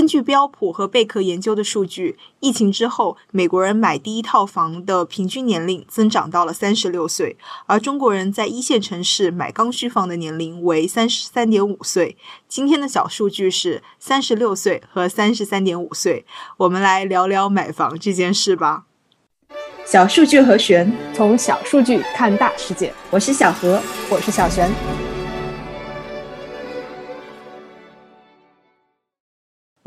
根据标普和贝壳研究的数据，疫情之后，美国人买第一套房的平均年龄增长到了三十六岁，而中国人在一线城市买刚需房的年龄为三十三点五岁。今天的小数据是三十六岁和三十三点五岁。我们来聊聊买房这件事吧。小数据和玄，从小数据看大世界。我是小何，我是小璇。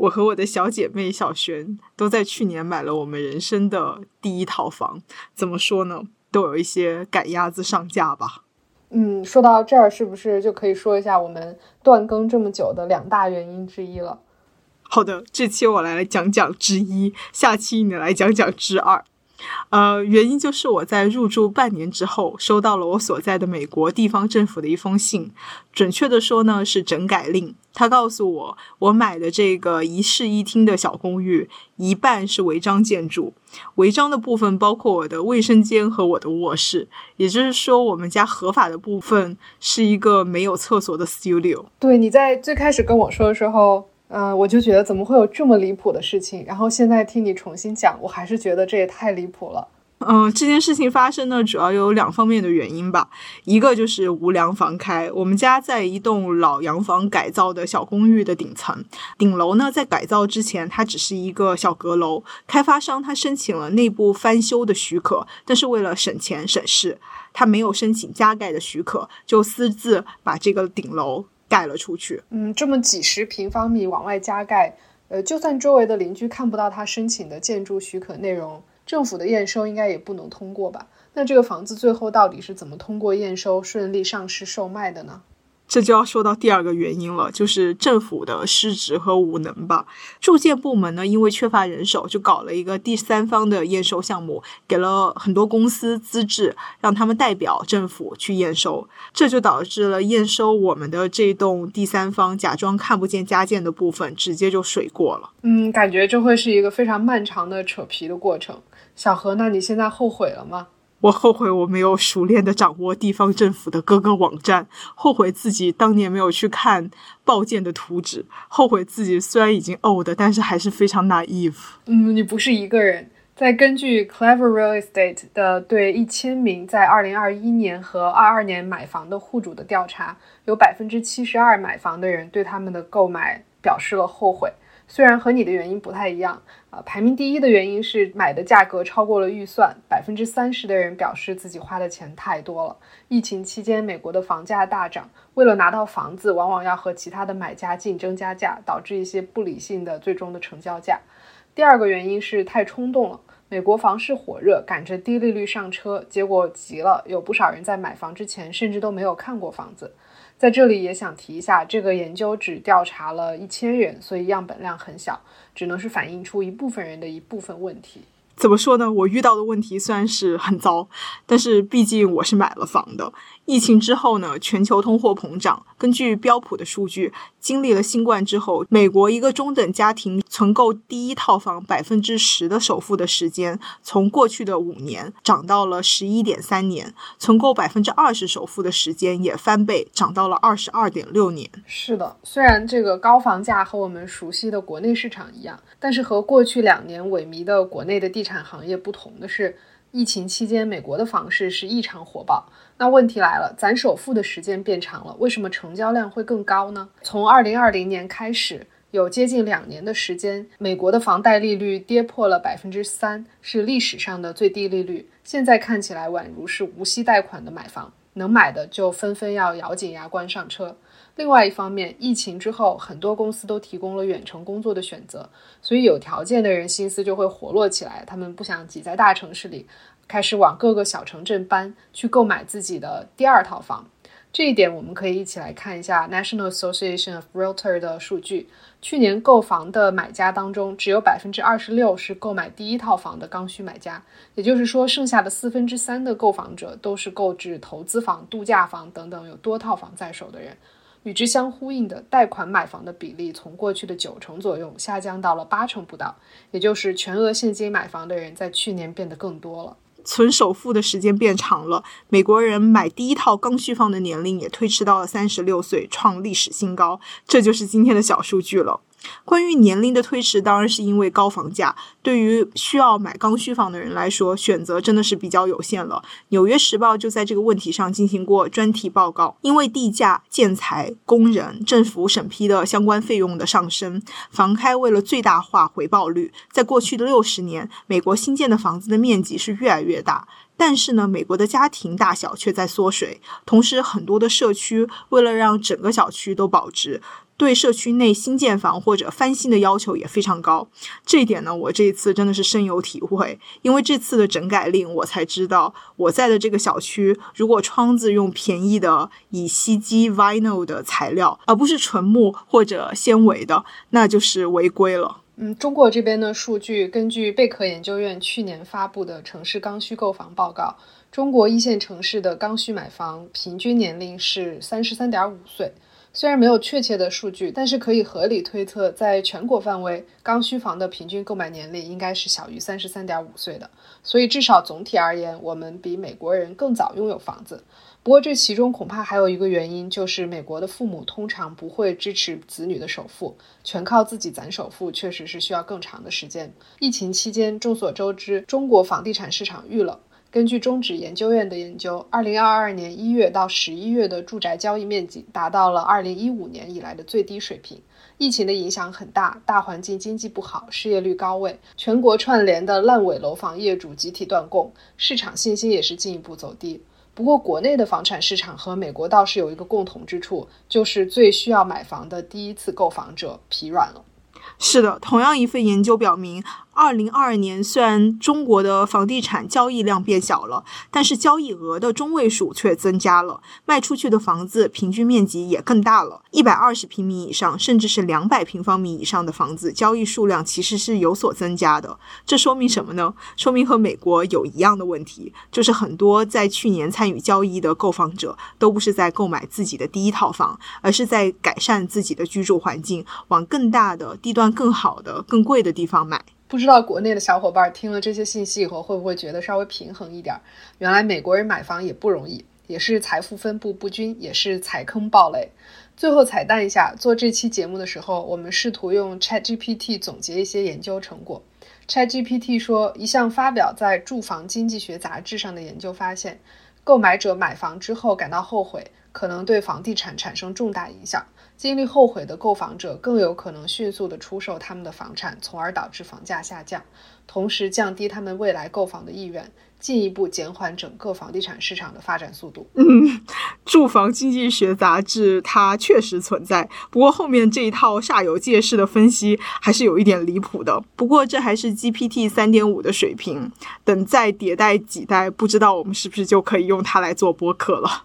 我和我的小姐妹小璇都在去年买了我们人生的第一套房。怎么说呢？都有一些赶鸭子上架吧。嗯，说到这儿，是不是就可以说一下我们断更这么久的两大原因之一了？好的，这期我来讲讲之一，下期你来讲讲之二。呃，原因就是我在入住半年之后，收到了我所在的美国地方政府的一封信，准确的说呢是整改令。他告诉我，我买的这个一室一厅的小公寓，一半是违章建筑，违章的部分包括我的卫生间和我的卧室，也就是说，我们家合法的部分是一个没有厕所的 studio。对，你在最开始跟我说的时候。嗯，我就觉得怎么会有这么离谱的事情？然后现在听你重新讲，我还是觉得这也太离谱了。嗯，这件事情发生呢，主要有两方面的原因吧。一个就是无良房开，我们家在一栋老洋房改造的小公寓的顶层，顶楼呢在改造之前它只是一个小阁楼，开发商他申请了内部翻修的许可，但是为了省钱省事，他没有申请加盖的许可，就私自把这个顶楼。盖了出去，嗯，这么几十平方米往外加盖，呃，就算周围的邻居看不到他申请的建筑许可内容，政府的验收应该也不能通过吧？那这个房子最后到底是怎么通过验收顺利上市售卖的呢？这就要说到第二个原因了，就是政府的失职和无能吧。住建部门呢，因为缺乏人手，就搞了一个第三方的验收项目，给了很多公司资质，让他们代表政府去验收。这就导致了验收我们的这栋第三方假装看不见加建的部分，直接就水过了。嗯，感觉这会是一个非常漫长的扯皮的过程。小何，那你现在后悔了吗？我后悔我没有熟练的掌握地方政府的各个网站，后悔自己当年没有去看报建的图纸，后悔自己虽然已经 old，但是还是非常 naive。嗯，你不是一个人。在根据 Clever Real Estate 的对一千名在二零二一年和二二年买房的户主的调查，有百分之七十二买房的人对他们的购买表示了后悔。虽然和你的原因不太一样啊，排名第一的原因是买的价格超过了预算，百分之三十的人表示自己花的钱太多了。疫情期间，美国的房价大涨，为了拿到房子，往往要和其他的买家竞争加价，导致一些不理性的最终的成交价。第二个原因是太冲动了，美国房市火热，赶着低利率上车，结果急了，有不少人在买房之前甚至都没有看过房子。在这里也想提一下，这个研究只调查了一千人，所以样本量很小，只能是反映出一部分人的一部分问题。怎么说呢？我遇到的问题虽然是很糟，但是毕竟我是买了房的。疫情之后呢，全球通货膨胀。根据标普的数据，经历了新冠之后，美国一个中等家庭存够第一套房百分之十的首付的时间，从过去的五年涨到了十一点三年；存够百分之二十首付的时间也翻倍，涨到了二十二点六年。是的，虽然这个高房价和我们熟悉的国内市场一样，但是和过去两年萎靡的国内的地产行业不同的是。疫情期间，美国的房市是异常火爆。那问题来了，攒首付的时间变长了，为什么成交量会更高呢？从二零二零年开始，有接近两年的时间，美国的房贷利率跌破了百分之三，是历史上的最低利率。现在看起来宛如是无息贷款的买房，能买的就纷纷要咬紧牙关上车。另外一方面，疫情之后，很多公司都提供了远程工作的选择，所以有条件的人心思就会活络起来，他们不想挤在大城市里，开始往各个小城镇搬去购买自己的第二套房。这一点，我们可以一起来看一下 National Association of Realtor 的数据。去年购房的买家当中，只有百分之二十六是购买第一套房的刚需买家，也就是说，剩下的四分之三的购房者都是购置投资房、度假房等等有多套房在手的人。与之相呼应的贷款买房的比例，从过去的九成左右下降到了八成不到，也就是全额现金买房的人在去年变得更多了，存首付的时间变长了，美国人买第一套刚需房的年龄也推迟到了三十六岁，创历史新高。这就是今天的小数据了。关于年龄的推迟，当然是因为高房价。对于需要买刚需房的人来说，选择真的是比较有限了。《纽约时报》就在这个问题上进行过专题报告。因为地价、建材、工人、政府审批的相关费用的上升，房开为了最大化回报率，在过去的六十年，美国新建的房子的面积是越来越大。但是呢，美国的家庭大小却在缩水，同时很多的社区为了让整个小区都保值。对社区内新建房或者翻新的要求也非常高，这一点呢，我这一次真的是深有体会。因为这次的整改令，我才知道我在的这个小区，如果窗子用便宜的乙烯基 vinyl 的材料，而不是纯木或者纤维的，那就是违规了。嗯，中国这边的数据，根据贝壳研究院去年发布的城市刚需购房报告，中国一线城市的刚需买房平均年龄是三十三点五岁。虽然没有确切的数据，但是可以合理推测，在全国范围，刚需房的平均购买年龄应该是小于三十三点五岁的。所以，至少总体而言，我们比美国人更早拥有房子。不过，这其中恐怕还有一个原因，就是美国的父母通常不会支持子女的首付，全靠自己攒首付，确实是需要更长的时间。疫情期间，众所周知，中国房地产市场遇冷。根据中指研究院的研究，二零二二年一月到十一月的住宅交易面积达到了二零一五年以来的最低水平。疫情的影响很大，大环境经济不好，失业率高位，全国串联的烂尾楼房业主集体断供，市场信心也是进一步走低。不过，国内的房产市场和美国倒是有一个共同之处，就是最需要买房的第一次购房者疲软了。是的，同样一份研究表明。二零二二年，虽然中国的房地产交易量变小了，但是交易额的中位数却增加了，卖出去的房子平均面积也更大了。一百二十平米以上，甚至是两百平方米以上的房子，交易数量其实是有所增加的。这说明什么呢？说明和美国有一样的问题，就是很多在去年参与交易的购房者，都不是在购买自己的第一套房，而是在改善自己的居住环境，往更大的、地段更好的、更贵的地方买。不知道国内的小伙伴听了这些信息以后，会不会觉得稍微平衡一点？原来美国人买房也不容易，也是财富分布不均，也是踩坑暴雷。最后彩蛋一下，做这期节目的时候，我们试图用 ChatGPT 总结一些研究成果。ChatGPT 说，一项发表在《住房经济学杂志》上的研究发现，购买者买房之后感到后悔，可能对房地产产生重大影响。经历后悔的购房者更有可能迅速的出售他们的房产，从而导致房价下降，同时降低他们未来购房的意愿，进一步减缓整个房地产市场的发展速度。嗯，住房经济学杂志它确实存在，不过后面这一套煞有介事的分析还是有一点离谱的。不过这还是 GPT 三点五的水平，等再迭代几代，不知道我们是不是就可以用它来做播客了。